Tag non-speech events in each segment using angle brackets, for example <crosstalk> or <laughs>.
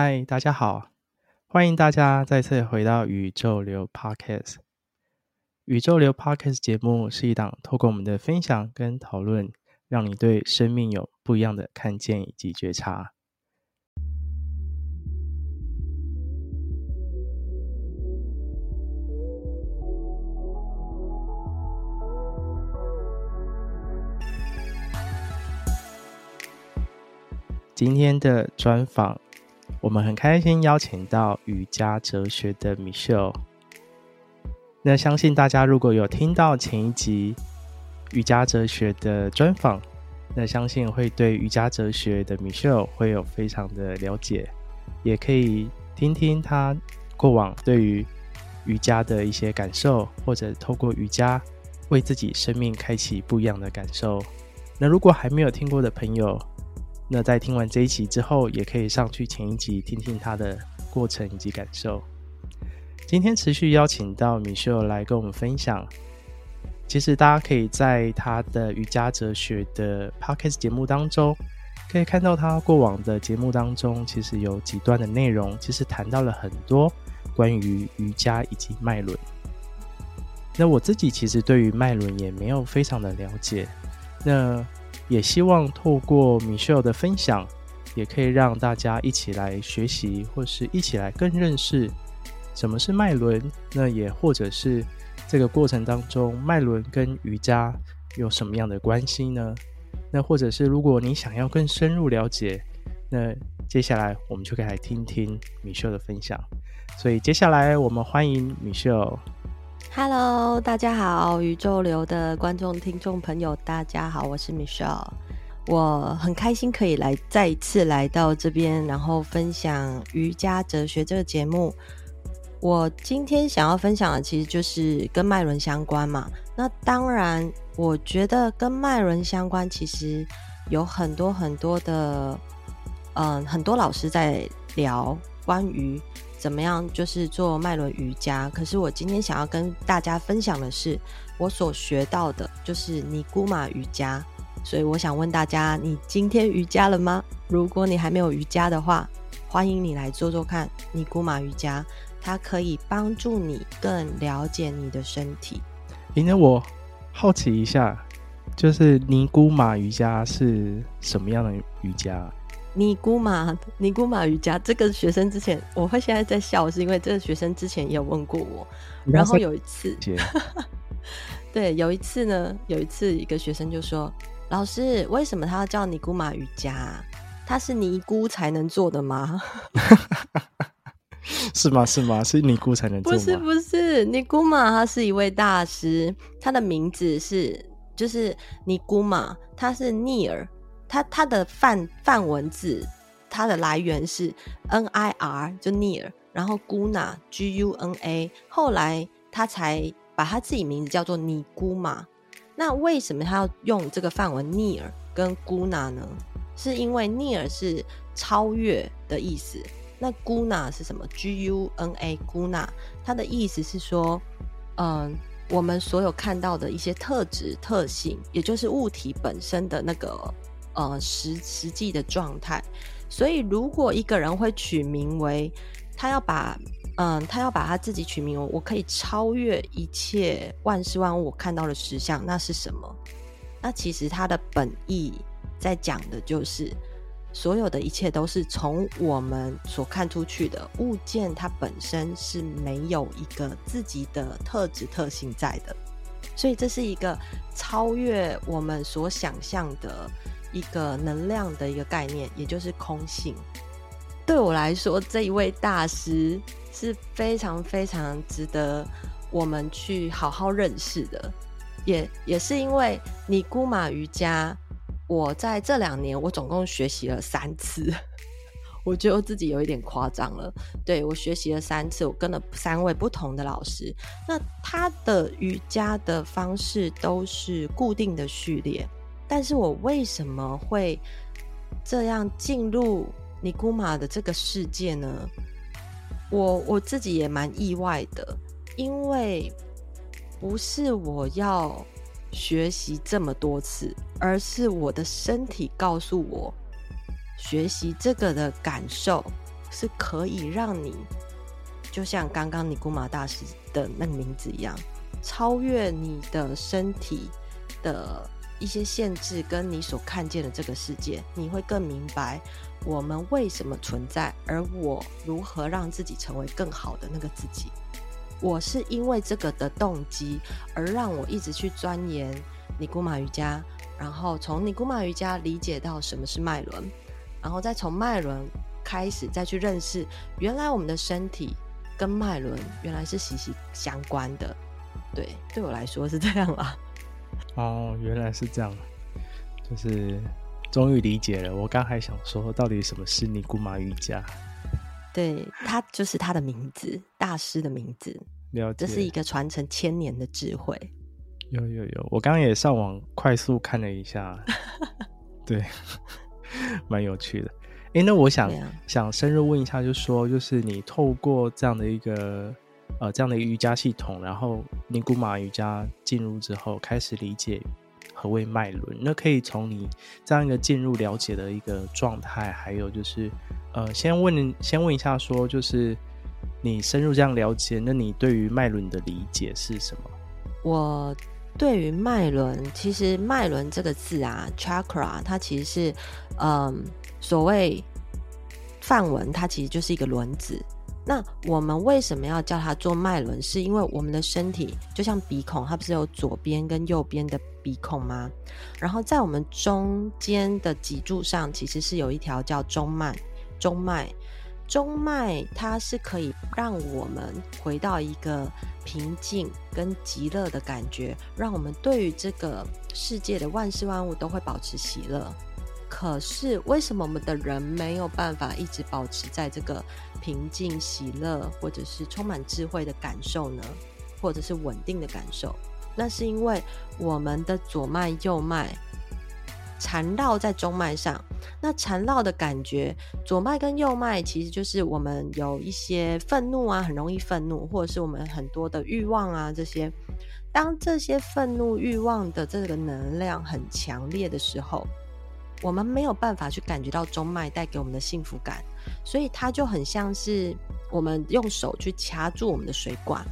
嗨，大家好，欢迎大家再次回到宇宙流 Podcast。宇宙流 Podcast 节目是一档透过我们的分享跟讨论，让你对生命有不一样的看见以及觉察。今天的专访。我们很开心邀请到瑜伽哲学的 Michelle。那相信大家如果有听到前一集瑜伽哲学的专访，那相信会对瑜伽哲学的 Michelle 会有非常的了解，也可以听听他过往对于瑜伽的一些感受，或者透过瑜伽为自己生命开启不一样的感受。那如果还没有听过的朋友，那在听完这一集之后，也可以上去前一集听听他的过程以及感受。今天持续邀请到 Michelle 来跟我们分享。其实大家可以在他的瑜伽哲学的 Podcast 节目当中，可以看到他过往的节目当中，其实有几段的内容，其实谈到了很多关于瑜伽以及脉轮。那我自己其实对于脉轮也没有非常的了解。那也希望透过 Michelle 的分享，也可以让大家一起来学习，或是一起来更认识什么是脉轮。那也或者是这个过程当中，脉轮跟瑜伽有什么样的关系呢？那或者是如果你想要更深入了解，那接下来我们就可以来听听 Michelle 的分享。所以接下来我们欢迎 Michelle。Hello，大家好，宇宙流的观众、听众朋友，大家好，我是 Michelle，我很开心可以来再一次来到这边，然后分享瑜伽哲学这个节目。我今天想要分享的其实就是跟脉轮相关嘛。那当然，我觉得跟脉轮相关，其实有很多很多的，嗯，很多老师在聊关于。怎么样？就是做脉轮瑜伽。可是我今天想要跟大家分享的是，我所学到的就是尼姑马瑜伽。所以我想问大家，你今天瑜伽了吗？如果你还没有瑜伽的话，欢迎你来做做看尼姑马瑜伽，它可以帮助你更了解你的身体。因为我好奇一下，就是尼姑马瑜伽是什么样的瑜伽？尼姑马尼姑马瑜伽，这个学生之前我会现在在笑，是因为这个学生之前也有问过我。然后有一次，<laughs> 对，有一次呢，有一次一个学生就说：“老师，为什么他要叫尼姑马瑜伽？他是尼姑才能做的吗？” <laughs> 是吗？是吗？是尼姑才能做吗？不是，不是，尼姑马他是一位大师，他的名字是就是尼姑马，他是尼尔。它它的范范文字，它的来源是 N I R 就 Near，然后 Guna G U N A，后来他才把他自己名字叫做尼姑嘛。那为什么他要用这个范文 Near 跟 Guna 呢？是因为 Near 是超越的意思，那 Guna 是什么？G U N A Guna，它的意思是说，嗯，我们所有看到的一些特质特性，也就是物体本身的那个。呃，实实际的状态，所以如果一个人会取名为他要把，嗯，他要把他自己取名为我可以超越一切万事万物我看到的实相，那是什么？那其实他的本意在讲的就是，所有的一切都是从我们所看出去的物件，它本身是没有一个自己的特质特性在的，所以这是一个超越我们所想象的。一个能量的一个概念，也就是空性。对我来说，这一位大师是非常非常值得我们去好好认识的。也也是因为尼姑马瑜伽，我在这两年我总共学习了三次，<laughs> 我觉得我自己有一点夸张了。对，我学习了三次，我跟了三位不同的老师。那他的瑜伽的方式都是固定的序列。但是我为什么会这样进入尼古马的这个世界呢？我我自己也蛮意外的，因为不是我要学习这么多次，而是我的身体告诉我，学习这个的感受是可以让你，就像刚刚尼古马大师的那个名字一样，超越你的身体的一些限制，跟你所看见的这个世界，你会更明白我们为什么存在，而我如何让自己成为更好的那个自己。我是因为这个的动机，而让我一直去钻研尼古马瑜伽，然后从尼古马瑜伽理解到什么是脉轮，然后再从脉轮开始再去认识，原来我们的身体跟脉轮原来是息息相关的。对，对我来说是这样啦。哦，原来是这样，就是终于理解了。我刚还想说，到底什么是尼姑马瑜伽？对，他就是他的名字，大师的名字。了解，这是一个传承千年的智慧。有有有，我刚刚也上网快速看了一下，<laughs> 对，蛮有趣的。哎，那我想、啊、想深入问一下，就是说，就是你透过这样的一个呃这样的一个瑜伽系统，然后尼古马瑜伽进入之后，开始理解何谓脉轮。那可以从你这样一个进入了解的一个状态，还有就是呃，先问先问一下，说就是你深入这样了解，那你对于脉轮的理解是什么？我。对于脉轮，其实脉轮这个字啊，chakra，它其实是，嗯，所谓梵文，它其实就是一个轮子。那我们为什么要叫它做脉轮？是因为我们的身体就像鼻孔，它不是有左边跟右边的鼻孔吗？然后在我们中间的脊柱上，其实是有一条叫中脉，中脉。中脉它是可以让我们回到一个平静跟极乐的感觉，让我们对于这个世界的万事万物都会保持喜乐。可是为什么我们的人没有办法一直保持在这个平静、喜乐，或者是充满智慧的感受呢？或者是稳定的感受？那是因为我们的左脉、右脉。缠绕在中脉上，那缠绕的感觉，左脉跟右脉其实就是我们有一些愤怒啊，很容易愤怒，或者是我们很多的欲望啊，这些。当这些愤怒欲望的这个能量很强烈的时候，我们没有办法去感觉到中脉带给我们的幸福感，所以它就很像是我们用手去掐住我们的水管，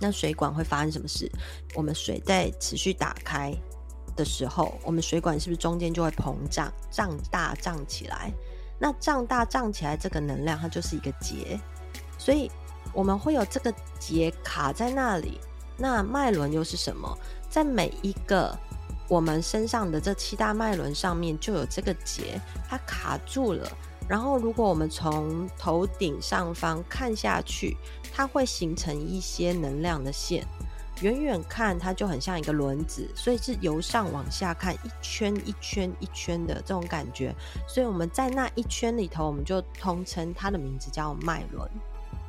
那水管会发生什么事？我们水在持续打开。的时候，我们水管是不是中间就会膨胀、胀大、胀起来？那胀大、胀起来这个能量，它就是一个结，所以我们会有这个结卡在那里。那脉轮又是什么？在每一个我们身上的这七大脉轮上面，就有这个结，它卡住了。然后，如果我们从头顶上方看下去，它会形成一些能量的线。远远看，它就很像一个轮子，所以是由上往下看，一圈一圈一圈的这种感觉。所以我们在那一圈里头，我们就通称它的名字叫脉轮。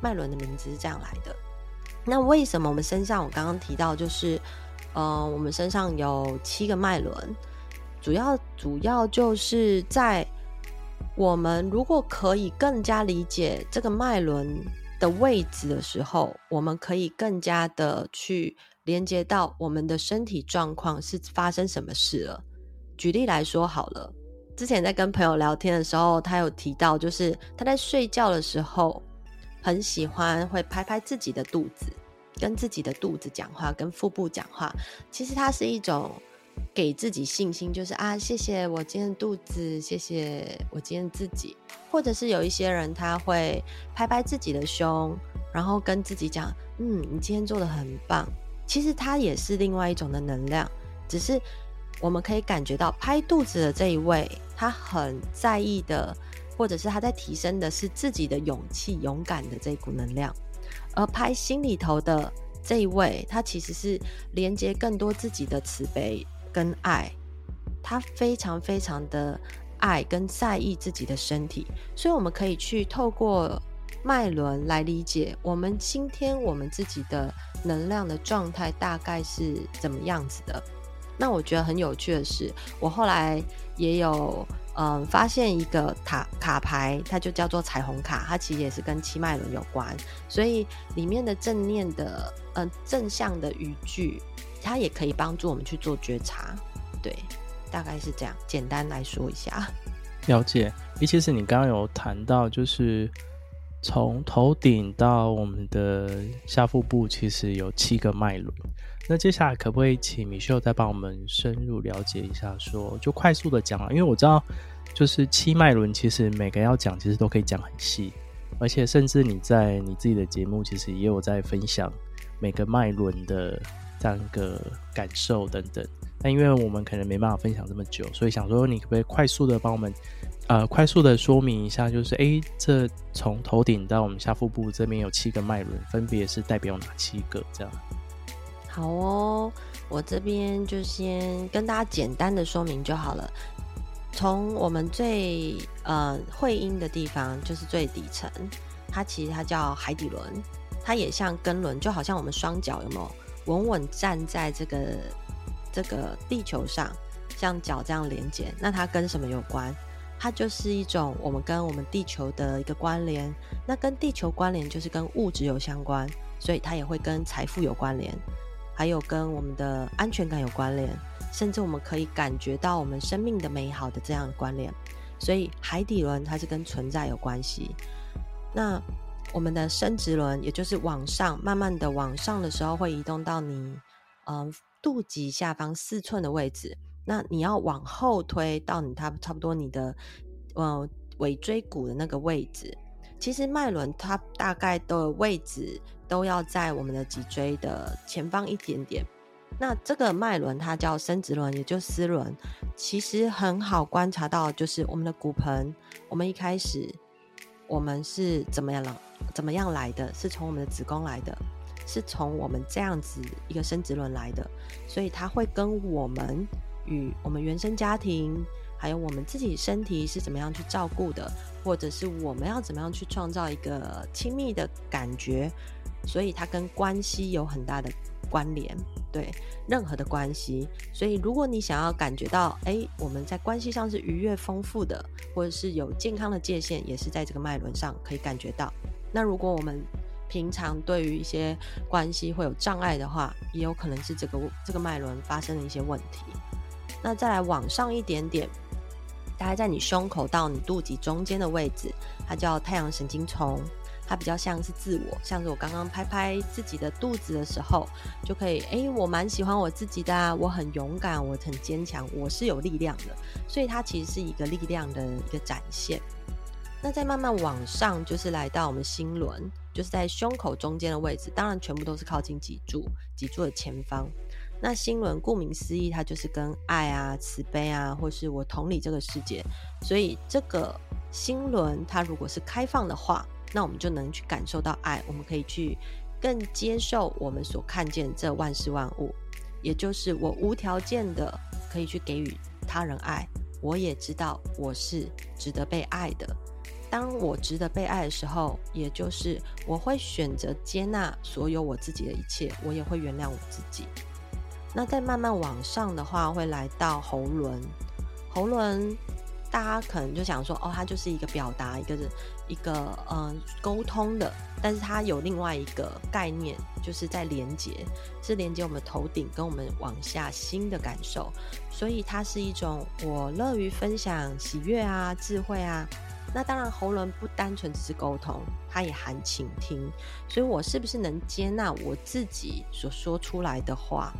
脉轮的名字是这样来的。那为什么我们身上，我刚刚提到，就是，呃，我们身上有七个脉轮，主要主要就是在我们如果可以更加理解这个脉轮。的位置的时候，我们可以更加的去连接到我们的身体状况是发生什么事了。举例来说好了，之前在跟朋友聊天的时候，他有提到，就是他在睡觉的时候很喜欢会拍拍自己的肚子，跟自己的肚子讲话，跟腹部讲话。其实它是一种。给自己信心，就是啊，谢谢我今天肚子，谢谢我今天自己，或者是有一些人他会拍拍自己的胸，然后跟自己讲，嗯，你今天做的很棒。其实它也是另外一种的能量，只是我们可以感觉到拍肚子的这一位，他很在意的，或者是他在提升的是自己的勇气、勇敢的这一股能量，而拍心里头的这一位，他其实是连接更多自己的慈悲。跟爱，他非常非常的爱跟在意自己的身体，所以我们可以去透过脉轮来理解我们今天我们自己的能量的状态大概是怎么样子的。那我觉得很有趣的是，我后来也有嗯发现一个卡卡牌，它就叫做彩虹卡，它其实也是跟七脉轮有关，所以里面的正念的嗯正向的语句。它也可以帮助我们去做觉察，对，大概是这样。简单来说一下，了解。尤，其是你刚刚有谈到，就是从头顶到我们的下腹部，其实有七个脉轮。那接下来可不可以请米秀再帮我们深入了解一下说？就快速的讲啊，因为我知道，就是七脉轮其实每个要讲，其实都可以讲很细，而且甚至你在你自己的节目，其实也有在分享每个脉轮的这样一个感受等等。但因为我们可能没办法分享这么久，所以想说你可不可以快速的帮我们，呃，快速的说明一下，就是诶，这从头顶到我们下腹部这边有七个脉轮，分别是代表哪七个？这样。好哦，我这边就先跟大家简单的说明就好了。从我们最呃会阴的地方，就是最底层，它其实它叫海底轮，它也像根轮，就好像我们双脚有没有稳稳站在这个这个地球上，像脚这样连接。那它跟什么有关？它就是一种我们跟我们地球的一个关联。那跟地球关联就是跟物质有相关，所以它也会跟财富有关联。还有跟我们的安全感有关联，甚至我们可以感觉到我们生命的美好的这样的关联。所以海底轮它是跟存在有关系。那我们的生殖轮，也就是往上慢慢的往上的时候，会移动到你嗯、肚脐下方四寸的位置。那你要往后推到你差差不多你的嗯、尾椎骨的那个位置。其实脉轮它大概的位置都要在我们的脊椎的前方一点点。那这个脉轮它叫生殖轮，也就丝轮。其实很好观察到，就是我们的骨盆，我们一开始我们是怎么样了？怎么样来的？是从我们的子宫来的，是从我们这样子一个生殖轮来的。所以它会跟我们与我们原生家庭。还有我们自己身体是怎么样去照顾的，或者是我们要怎么样去创造一个亲密的感觉，所以它跟关系有很大的关联，对任何的关系。所以如果你想要感觉到，哎，我们在关系上是愉悦丰富的，或者是有健康的界限，也是在这个脉轮上可以感觉到。那如果我们平常对于一些关系会有障碍的话，也有可能是这个这个脉轮发生了一些问题。那再来往上一点点。大概在你胸口到你肚脐中间的位置，它叫太阳神经丛，它比较像是自我，像是我刚刚拍拍自己的肚子的时候，就可以，诶，我蛮喜欢我自己的啊，我很勇敢，我很坚强，我是有力量的，所以它其实是一个力量的一个展现。那再慢慢往上，就是来到我们心轮，就是在胸口中间的位置，当然全部都是靠近脊柱，脊柱的前方。那心轮顾名思义，它就是跟爱啊、慈悲啊，或是我同理这个世界。所以这个心轮它如果是开放的话，那我们就能去感受到爱，我们可以去更接受我们所看见这万事万物，也就是我无条件的可以去给予他人爱。我也知道我是值得被爱的。当我值得被爱的时候，也就是我会选择接纳所有我自己的一切，我也会原谅我自己。那再慢慢往上的话，会来到喉轮。喉轮，大家可能就想说，哦，它就是一个表达，一个一个嗯沟通的。但是它有另外一个概念，就是在连接，是连接我们头顶跟我们往下心的感受。所以它是一种我乐于分享喜悦啊、智慧啊。那当然，喉轮不单纯只是沟通，它也含倾听。所以我是不是能接纳我自己所说出来的话？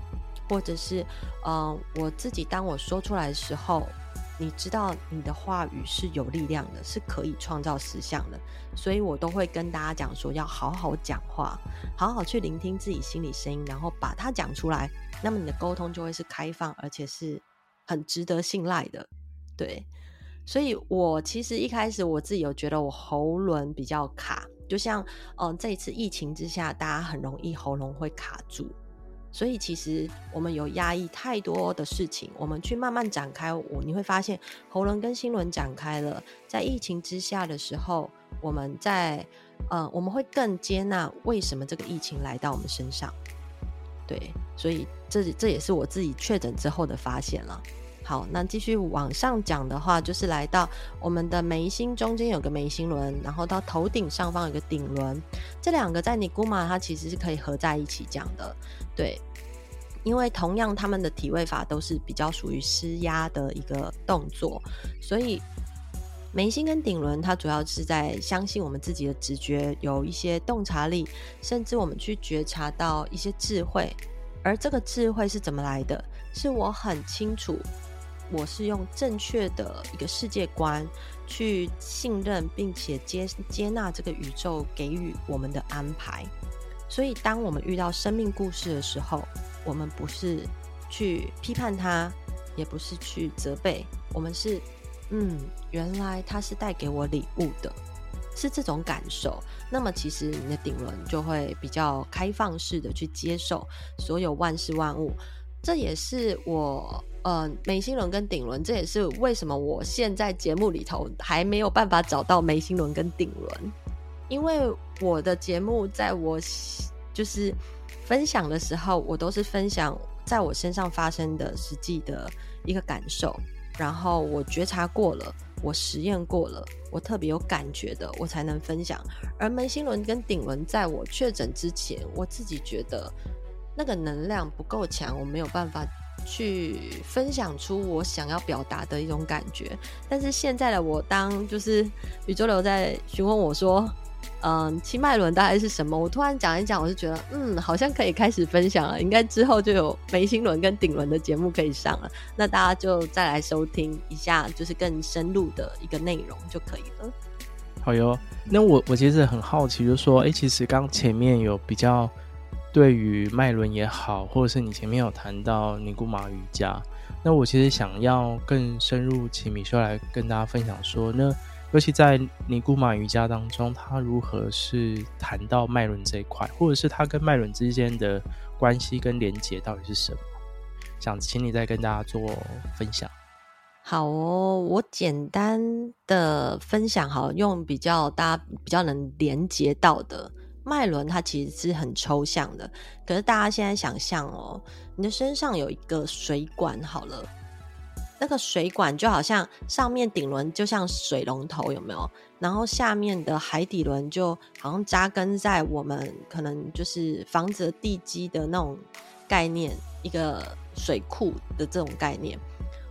或者是，嗯、我自己当我说出来的时候，你知道你的话语是有力量的，是可以创造实相的，所以我都会跟大家讲说，要好好讲话，好好去聆听自己心里声音，然后把它讲出来，那么你的沟通就会是开放，而且是很值得信赖的，对。所以我其实一开始我自己有觉得我喉咙比较卡，就像，嗯、这一次疫情之下，大家很容易喉咙会卡住。所以其实我们有压抑太多的事情，我们去慢慢展开，我你会发现喉轮跟心轮展开了。在疫情之下的时候，我们在呃，我们会更接纳为什么这个疫情来到我们身上。对，所以这这也是我自己确诊之后的发现了。好，那继续往上讲的话，就是来到我们的眉心中间有个眉心轮，然后到头顶上方有个顶轮，这两个在尼古玛它其实是可以合在一起讲的，对，因为同样他们的体位法都是比较属于施压的一个动作，所以眉心跟顶轮，它主要是在相信我们自己的直觉，有一些洞察力，甚至我们去觉察到一些智慧。而这个智慧是怎么来的？是我很清楚，我是用正确的一个世界观去信任，并且接接纳这个宇宙给予我们的安排。所以，当我们遇到生命故事的时候，我们不是去批判它，也不是去责备，我们是。嗯，原来它是带给我礼物的，是这种感受。那么，其实你的顶轮就会比较开放式的去接受所有万事万物。这也是我，呃，眉心轮跟顶轮，这也是为什么我现在节目里头还没有办法找到眉心轮跟顶轮，因为我的节目在我就是分享的时候，我都是分享在我身上发生的实际的一个感受。然后我觉察过了，我实验过了，我特别有感觉的，我才能分享。而门心轮跟顶轮，在我确诊之前，我自己觉得那个能量不够强，我没有办法去分享出我想要表达的一种感觉。但是现在的我，当就是宇宙流在询问我说。嗯，七脉轮大概是什么？我突然讲一讲，我就觉得，嗯，好像可以开始分享了。应该之后就有眉心轮跟顶轮的节目可以上了。那大家就再来收听一下，就是更深入的一个内容就可以了。好哟，那我我其实很好奇，就说，哎、其实刚前面有比较对于脉轮也好，或者是你前面有谈到尼古马瑜伽，那我其实想要更深入，请米修来跟大家分享说，那。尤其在尼古马瑜伽当中，它如何是谈到脉轮这一块，或者是它跟脉轮之间的关系跟连结到底是什么？想请你再跟大家做分享。好哦，我简单的分享，好，用比较大家比较能连接到的脉轮，它其实是很抽象的。可是大家现在想象哦，你的身上有一个水管，好了。那个水管就好像上面顶轮就像水龙头，有没有？然后下面的海底轮就好像扎根在我们可能就是房子地基的那种概念，一个水库的这种概念。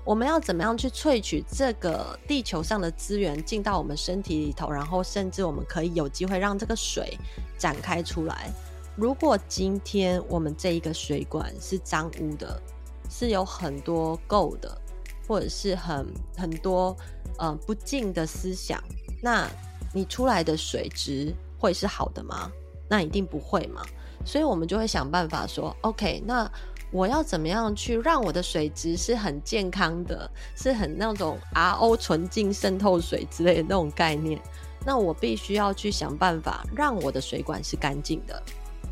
我们要怎么样去萃取这个地球上的资源进到我们身体里头，然后甚至我们可以有机会让这个水展开出来。如果今天我们这一个水管是脏污的，是有很多垢的。或者是很很多呃不净的思想，那你出来的水质会是好的吗？那一定不会嘛。所以我们就会想办法说，OK，那我要怎么样去让我的水质是很健康的，是很那种 RO 纯净渗透水之类的那种概念。那我必须要去想办法让我的水管是干净的。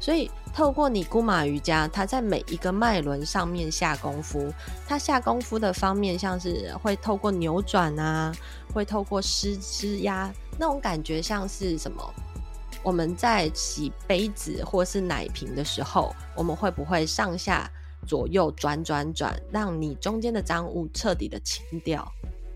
所以，透过尼姑马瑜伽，它在每一个脉轮上面下功夫。它下功夫的方面，像是会透过扭转啊，会透过施施压，那种感觉像是什么？我们在洗杯子或是奶瓶的时候，我们会不会上下左右转转转，让你中间的脏物彻底的清掉？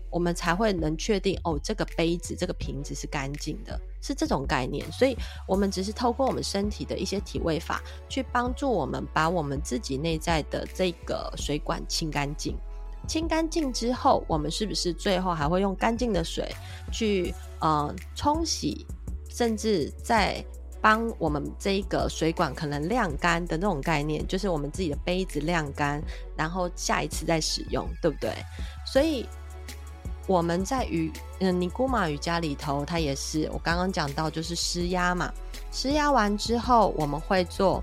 我们才会能确定哦，这个杯子、这个瓶子是干净的，是这种概念。所以，我们只是透过我们身体的一些体位法，去帮助我们把我们自己内在的这个水管清干净。清干净之后，我们是不是最后还会用干净的水去呃冲洗，甚至再帮我们这一个水管可能晾干的那种概念，就是我们自己的杯子晾干，然后下一次再使用，对不对？所以。我们在瑜嗯尼姑玛瑜伽里头，它也是我刚刚讲到，就是施压嘛。施压完之后，我们会做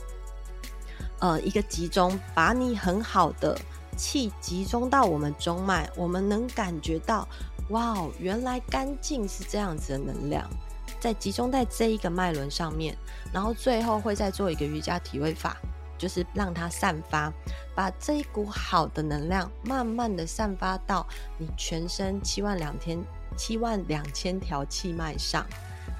呃一个集中，把你很好的气集中到我们中脉，我们能感觉到，哇，原来干净是这样子的能量，在集中在这一个脉轮上面，然后最后会再做一个瑜伽体位法。就是让它散发，把这一股好的能量慢慢的散发到你全身七万两千七万两千条气脉上。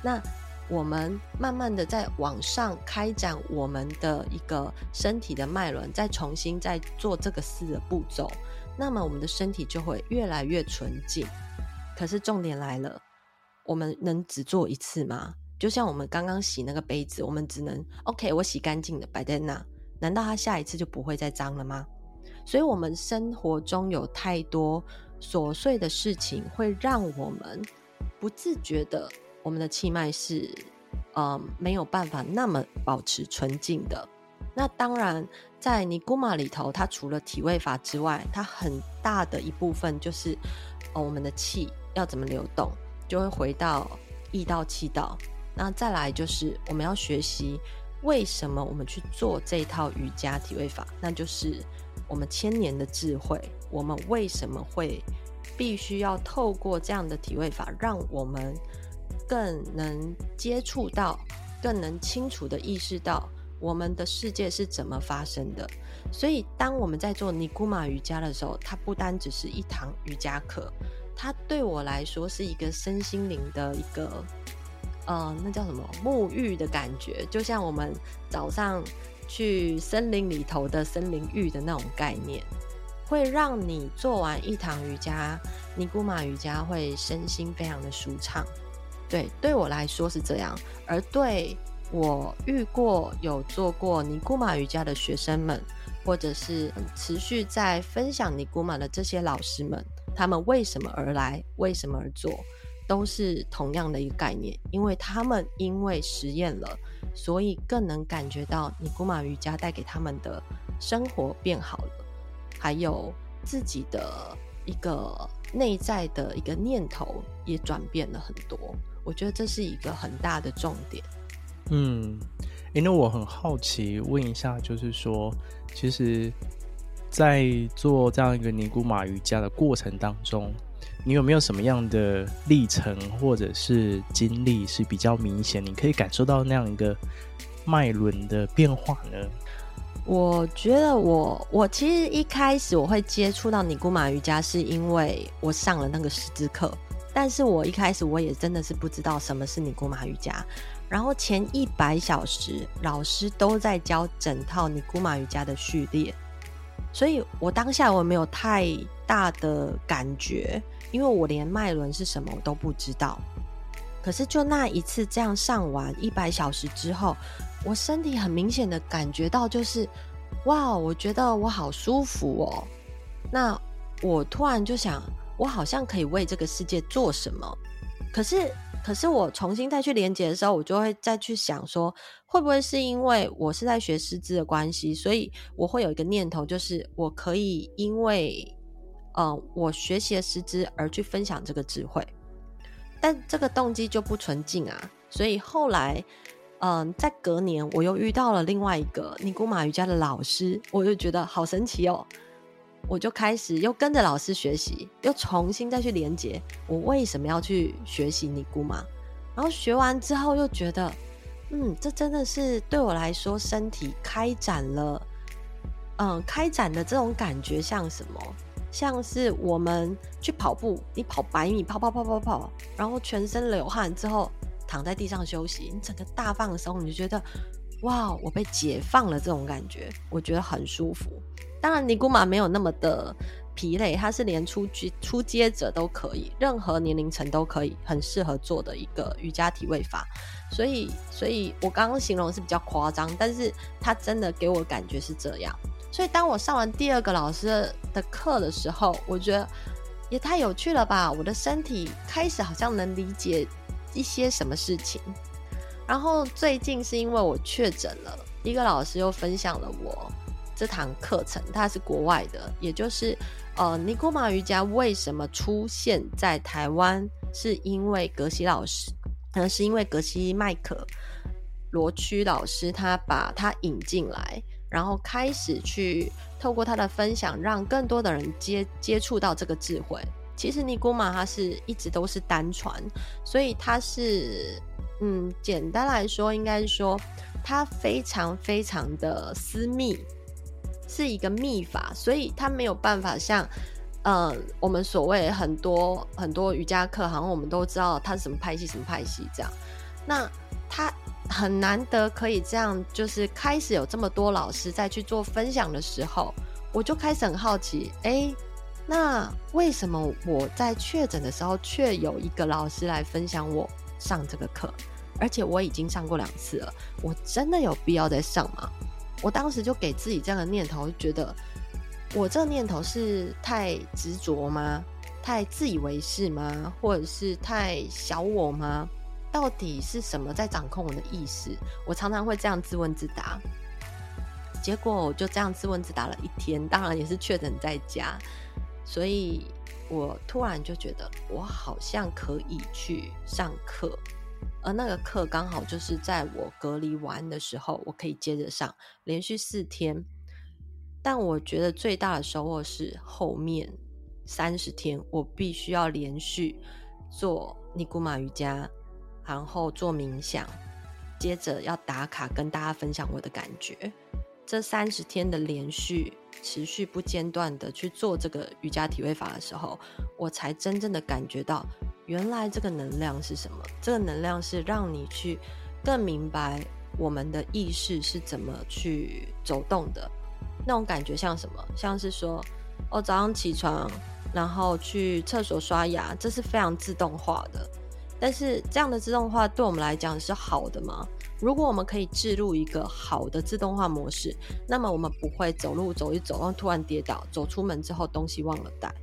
那我们慢慢的再往上开展我们的一个身体的脉轮，再重新再做这个四个步骤，那么我们的身体就会越来越纯净。可是重点来了，我们能只做一次吗？就像我们刚刚洗那个杯子，我们只能 OK，我洗干净的摆在那。难道他下一次就不会再脏了吗？所以，我们生活中有太多琐碎的事情，会让我们不自觉的，我们的气脉是呃没有办法那么保持纯净的。那当然，在尼姑玛里头，它除了体位法之外，它很大的一部分就是，哦，我们的气要怎么流动，就会回到意道气道。那再来就是我们要学习为什么我们去做这套瑜伽体位法，那就是我们千年的智慧。我们为什么会必须要透过这样的体位法，让我们更能接触到，更能清楚地意识到。我们的世界是怎么发生的？所以，当我们在做尼姑玛瑜伽的时候，它不单只是一堂瑜伽课，它对我来说是一个身心灵的一个，呃，那叫什么沐浴的感觉，就像我们早上去森林里头的森林浴的那种概念，会让你做完一堂瑜伽，尼古玛瑜伽会身心非常的舒畅。对，对我来说是这样，而对。我遇过有做过尼古玛瑜伽的学生们，或者是持续在分享尼古玛的这些老师们，他们为什么而来，为什么而做，都是同样的一个概念，因为他们因为实验了，所以更能感觉到尼古玛瑜伽带给他们的生活变好了，还有自己的一个内在的一个念头也转变了很多。我觉得这是一个很大的重点。嗯，因为我很好奇，问一下，就是说，其实，在做这样一个尼古玛瑜伽的过程当中，你有没有什么样的历程或者是经历是比较明显？你可以感受到那样一个脉轮的变化呢？我觉得我我其实一开始我会接触到尼姑玛瑜伽，是因为我上了那个师资课，但是我一开始我也真的是不知道什么是尼姑玛瑜伽。然后前一百小时，老师都在教整套尼姑玛瑜伽的序列，所以我当下我没有太大的感觉，因为我连脉轮是什么我都不知道。可是就那一次这样上完一百小时之后，我身体很明显的感觉到就是，哇，我觉得我好舒服哦。那我突然就想，我好像可以为这个世界做什么。可是。可是我重新再去连接的时候，我就会再去想说，会不会是因为我是在学师资的关系，所以我会有一个念头，就是我可以因为，呃，我学习了师资而去分享这个智慧，但这个动机就不纯净啊。所以后来，嗯、在隔年我又遇到了另外一个尼姑玛瑜伽的老师，我就觉得好神奇哦。我就开始又跟着老师学习，又重新再去连接我为什么要去学习尼姑玛，然后学完之后又觉得，嗯，这真的是对我来说身体开展了，嗯，开展的这种感觉像什么？像是我们去跑步，你跑百米，跑跑跑跑跑，然后全身流汗之后躺在地上休息，你整个大放松，你就觉得，哇，我被解放了，这种感觉，我觉得很舒服。当然，尼姑玛没有那么的疲累，它是连初级初阶者都可以，任何年龄层都可以，很适合做的一个瑜伽体位法。所以，所以我刚刚形容是比较夸张，但是它真的给我感觉是这样。所以，当我上完第二个老师的课的时候，我觉得也太有趣了吧！我的身体开始好像能理解一些什么事情。然后最近是因为我确诊了，一个老师又分享了我。这堂课程它是国外的，也就是呃，尼古玛瑜伽为什么出现在台湾？是因为格西老师，可能是因为格西麦克罗区老师他把他引进来，然后开始去透过他的分享，让更多的人接接触到这个智慧。其实尼姑玛它是一直都是单传，所以它是嗯，简单来说，应该是说它非常非常的私密。是一个秘法，所以他没有办法像，呃，我们所谓很多很多瑜伽课，好像我们都知道他是什么派系，什么派系这样。那他很难得可以这样，就是开始有这么多老师在去做分享的时候，我就开始很好奇，哎，那为什么我在确诊的时候却有一个老师来分享我上这个课，而且我已经上过两次了，我真的有必要再上吗？我当时就给自己这样的念头，觉得我这个念头是太执着吗？太自以为是吗？或者是太小我吗？到底是什么在掌控我的意识？我常常会这样自问自答。结果我就这样自问自答了一天，当然也是确诊在家，所以我突然就觉得我好像可以去上课，而那个课刚好就是在我隔离完的时候，我可以接着上，连续四天。但我觉得最大的收获是后面三十天，我必须要连续做尼古马瑜伽，然后做冥想，接着要打卡跟大家分享我的感觉。这三十天的连续、持续不间断的去做这个瑜伽体位法的时候，我才真正的感觉到，原来这个能量是什么？这个能量是让你去更明白我们的意识是怎么去走动的。那种感觉像什么？像是说，哦，早上起床，然后去厕所刷牙，这是非常自动化的。但是这样的自动化对我们来讲是好的吗？如果我们可以置入一个好的自动化模式，那么我们不会走路走一走，然后突然跌倒，走出门之后东西忘了带。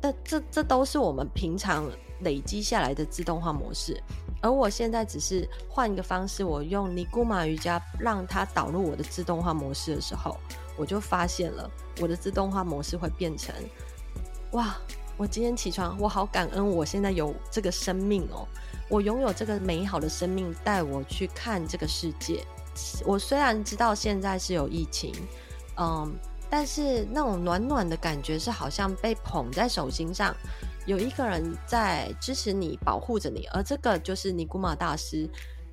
但这这都是我们平常累积下来的自动化模式。而我现在只是换一个方式，我用尼姑马瑜伽让它导入我的自动化模式的时候。我就发现了，我的自动化模式会变成：哇，我今天起床，我好感恩，我现在有这个生命哦，我拥有这个美好的生命，带我去看这个世界。我虽然知道现在是有疫情，嗯，但是那种暖暖的感觉是好像被捧在手心上，有一个人在支持你，保护着你，而这个就是尼古马大师。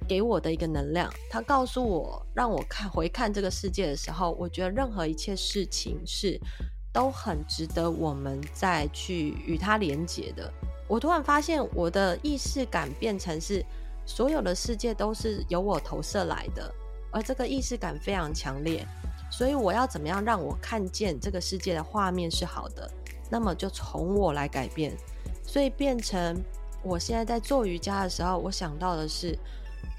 给我的一个能量，他告诉我，让我看回看这个世界的时候，我觉得任何一切事情是都很值得我们再去与它连接的。我突然发现，我的意识感变成是所有的世界都是由我投射来的，而这个意识感非常强烈。所以我要怎么样让我看见这个世界的画面是好的？那么就从我来改变。所以变成我现在在做瑜伽的时候，我想到的是。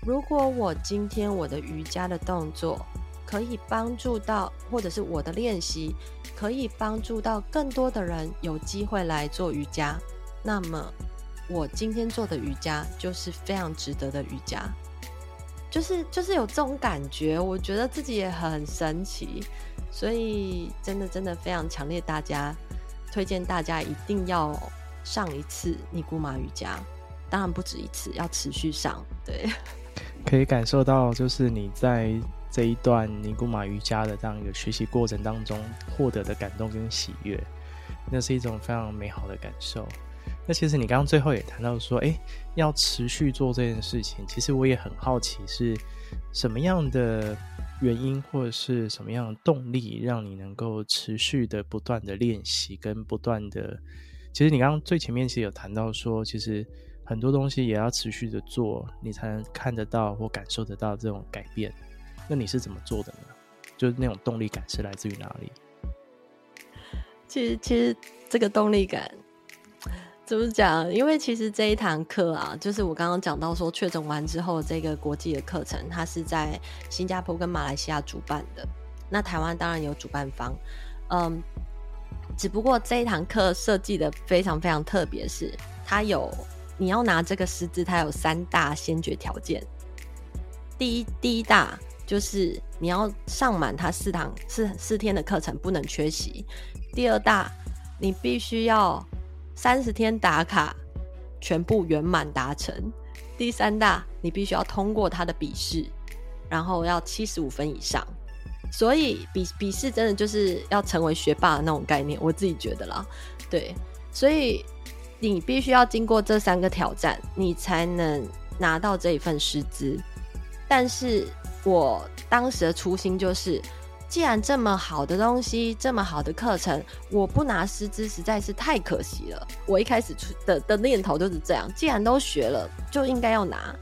如果我今天我的瑜伽的动作可以帮助到，或者是我的练习可以帮助到更多的人有机会来做瑜伽，那么我今天做的瑜伽就是非常值得的瑜伽，就是就是有这种感觉，我觉得自己也很神奇，所以真的真的非常强烈，大家推荐大家一定要上一次尼姑马瑜伽，当然不止一次，要持续上，对。<laughs> 可以感受到，就是你在这一段尼古马瑜伽的这样一个学习过程当中获得的感动跟喜悦，那是一种非常美好的感受。那其实你刚刚最后也谈到说，诶，要持续做这件事情，其实我也很好奇是什么样的原因或者是什么样的动力，让你能够持续的不断的练习跟不断的。其实你刚刚最前面其实有谈到说，其实。很多东西也要持续的做，你才能看得到或感受得到这种改变。那你是怎么做的呢？就是那种动力感是来自于哪里？其实，其实这个动力感怎么讲？因为其实这一堂课啊，就是我刚刚讲到说确诊完之后这个国际的课程，它是在新加坡跟马来西亚主办的。那台湾当然有主办方，嗯，只不过这一堂课设计的非常非常特别，是它有。你要拿这个师资，它有三大先决条件。第一，第一大就是你要上满他四堂四四天的课程，不能缺席。第二大，你必须要三十天打卡，全部圆满达成。第三大，你必须要通过他的笔试，然后要七十五分以上。所以笔笔试真的就是要成为学霸的那种概念，我自己觉得啦。对，所以。你必须要经过这三个挑战，你才能拿到这一份师资。但是我当时的初心就是，既然这么好的东西，这么好的课程，我不拿师资实在是太可惜了。我一开始的的念头就是这样，既然都学了，就应该要拿。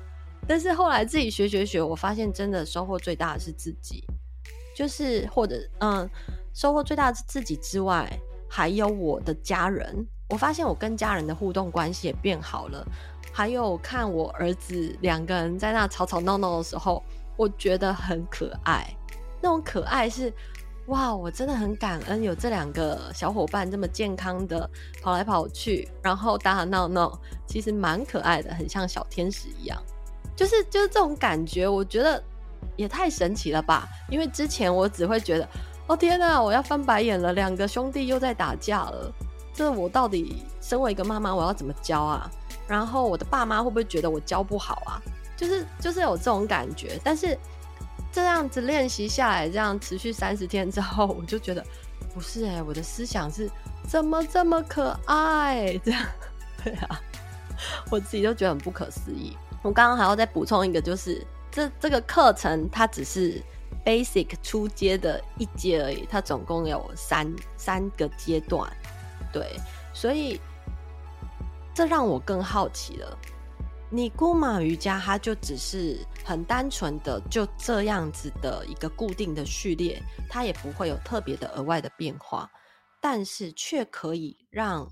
但是后来自己学学学，我发现真的收获最大的是自己，就是或者嗯，收获最大的是自己之外，还有我的家人。我发现我跟家人的互动关系也变好了，还有看我儿子两个人在那吵吵闹闹的时候，我觉得很可爱。那种可爱是，哇，我真的很感恩有这两个小伙伴这么健康的跑来跑去，然后打打闹闹，其实蛮可爱的，很像小天使一样。就是就是这种感觉，我觉得也太神奇了吧！因为之前我只会觉得，哦天哪，我要翻白眼了，两个兄弟又在打架了，这我到底身为一个妈妈，我要怎么教啊？然后我的爸妈会不会觉得我教不好啊？就是就是有这种感觉，但是。这样子练习下来，这样持续三十天之后，我就觉得不是哎、我的思想是怎么这么可爱？这样对啊，我自己都觉得很不可思议。我刚刚还要再补充一个，就是这这个课程它只是 basic 初阶的一阶而已，它总共有三三个阶段，对，所以这让我更好奇了。你姑玛瑜伽，它就只是很单纯的就这样子的一个固定的序列，它也不会有特别的额外的变化，但是却可以让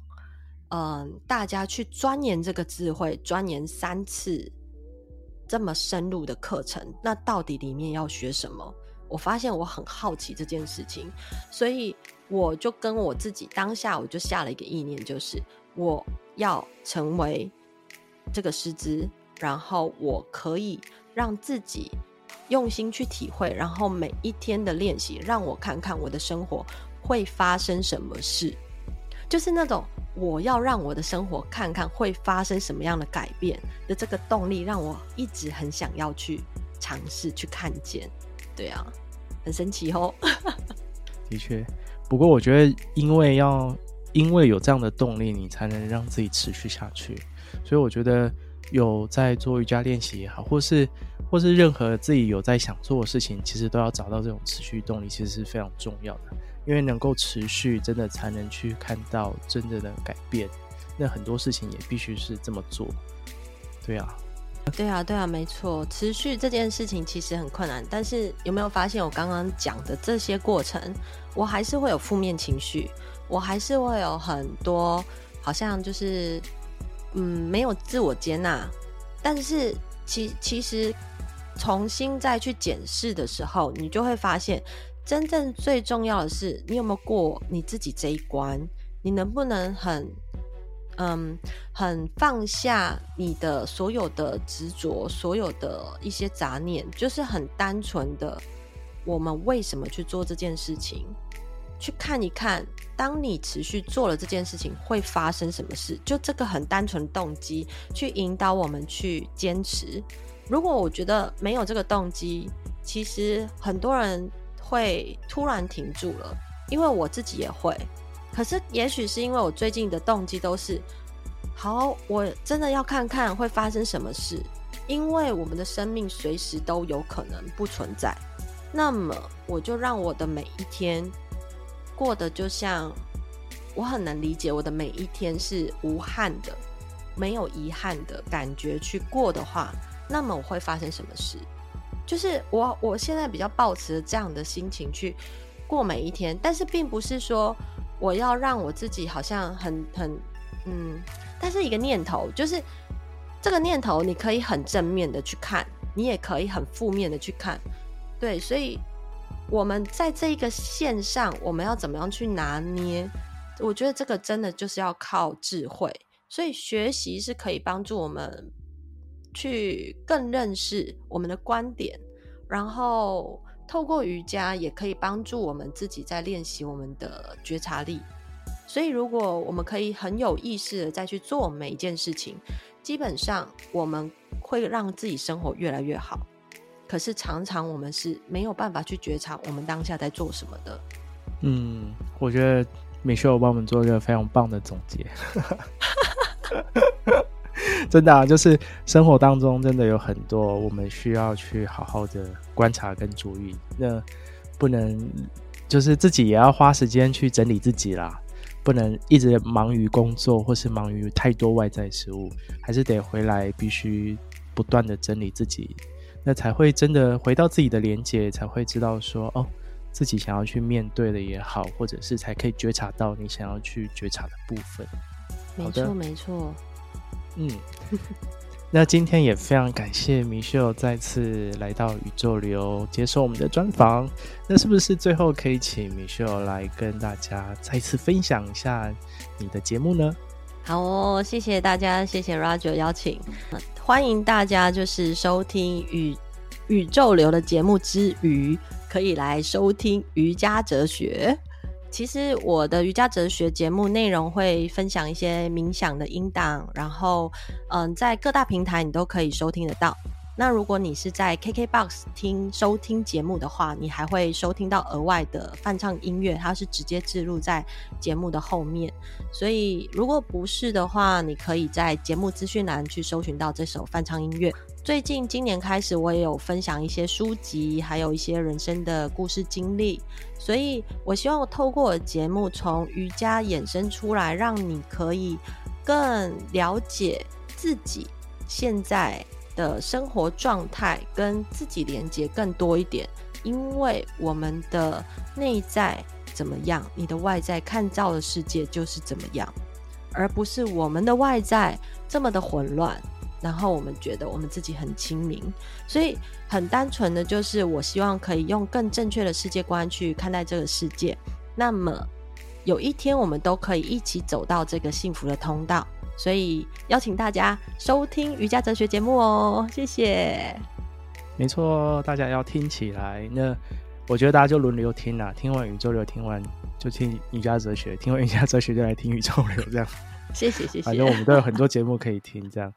嗯、大家去钻研这个智慧，钻研三次这么深入的课程，那到底里面要学什么？我发现我很好奇这件事情，所以我就跟我自己当下我就下了一个意念，就是我要成为。这个师资，然后我可以让自己用心去体会，然后每一天的练习，让我看看我的生活会发生什么事，就是那种我要让我的生活看看会发生什么样的改变的这个动力，让我一直很想要去尝试去看见。对啊，很神奇哦。的确，不过我觉得，因为要因为有这样的动力，你才能让自己持续下去。所以我觉得有在做瑜伽练习也好，或是或是任何自己有在想做的事情，其实都要找到这种持续动力，其实是非常重要的。因为能够持续，真的才能去看到真正的改变。那很多事情也必须是这么做。对啊，对啊，对啊，没错。持续这件事情其实很困难，但是有没有发现我刚刚讲的这些过程，我还是会有负面情绪，我还是会有很多好像就是。嗯，没有自我接纳，但是其其实重新再去检视的时候，你就会发现，真正最重要的是你有没有过你自己这一关，你能不能很嗯很放下你的所有的执着，所有的一些杂念，就是很单纯的，我们为什么去做这件事情？去看一看，当你持续做了这件事情，会发生什么事？就这个很单纯的动机，去引导我们去坚持。如果我觉得没有这个动机，其实很多人会突然停住了，因为我自己也会。可是，也许是因为我最近的动机都是，好，我真的要看看会发生什么事，因为我们的生命随时都有可能不存在。那么，我就让我的每一天。过得就像我很能理解，我的每一天是无憾的，没有遗憾的感觉去过的话，那么我会发生什么事？就是我我现在比较抱持这样的心情去过每一天，但是并不是说我要让我自己好像很很嗯，但是一个念头就是这个念头，你可以很正面的去看，你也可以很负面的去看，对，所以。我们在这一个线上，我们要怎么样去拿捏？我觉得这个真的就是要靠智慧，所以学习是可以帮助我们去更认识我们的观点，然后透过瑜伽也可以帮助我们自己在练习我们的觉察力。所以，如果我们可以很有意识的再去做每一件事情，基本上我们会让自己生活越来越好。可是常常我们是没有办法去觉察我们当下在做什么的。嗯，我觉得美秀帮我们做一个非常棒的总结。<laughs> 真的啊，就是生活当中真的有很多我们需要去好好的观察跟注意。那不能就是自己也要花时间去整理自己啦，不能一直忙于工作或是忙于太多外在事物，还是得回来必须不断的整理自己。那才会真的回到自己的连接，才会知道说哦，自己想要去面对的也好，或者是才可以觉察到你想要去觉察的部分。没错，没错。嗯，那今天也非常感谢 Michelle 再次来到宇宙流接受我们的专访。那是不是最后可以请 Michelle 来跟大家再次分享一下你的节目呢？好哦，谢谢大家，谢谢 Roger 邀请，欢迎大家就是收听宇宇宙流的节目之余，可以来收听瑜伽哲学。其实我的瑜伽哲学节目内容会分享一些冥想的音档，然后嗯，在各大平台你都可以收听得到。那如果你是在 KKBOX 听收听节目的话，你还会收听到额外的翻唱音乐，它是直接置入在节目的后面。所以如果不是的话，你可以在节目资讯栏去搜寻到这首翻唱音乐。最近今年开始，我也有分享一些书籍，还有一些人生的故事经历。所以我希望透过节目，从瑜伽衍生出来，让你可以更了解自己现在的生活状态，跟自己连接更多一点。因为我们的内在怎么样，你的外在看到的世界就是怎么样，而不是我们的外在这么的混乱。然后我们觉得我们自己很清明，所以很单纯的就是，我希望可以用更正确的世界观去看待这个世界。那么有一天我们都可以一起走到这个幸福的通道。所以邀请大家收听瑜伽哲学节目哦，谢谢。没错，大家要听起来。那我觉得大家就轮流听啦，听完宇宙流，听完就听瑜伽哲学，听完瑜伽哲学就来听宇宙流，这样。谢谢谢谢。反正我们都有很多节目可以听，这样。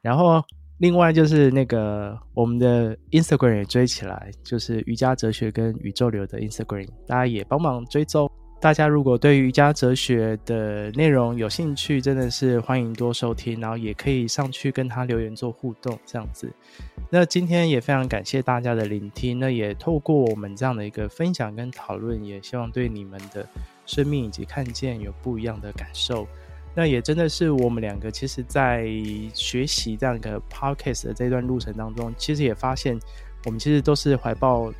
然后，另外就是那个我们的 Instagram 也追起来，就是瑜伽哲学跟宇宙流的 Instagram，大家也帮忙追踪。大家如果对瑜伽哲学的内容有兴趣，真的是欢迎多收听，然后也可以上去跟他留言做互动，这样子。那今天也非常感谢大家的聆听，那也透过我们这样的一个分享跟讨论，也希望对你们的生命以及看见有不一样的感受。那也真的是我们两个，其实，在学习这样一个 podcast 的这段路程当中，其实也发现，我们其实都是怀抱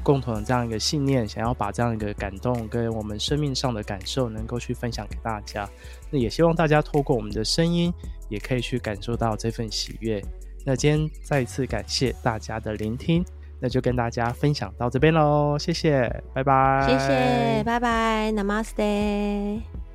共同的这样一个信念，想要把这样一个感动跟我们生命上的感受，能够去分享给大家。那也希望大家透过我们的声音，也可以去感受到这份喜悦。那今天再一次感谢大家的聆听，那就跟大家分享到这边喽，谢谢，拜拜，谢谢，拜拜，Namaste。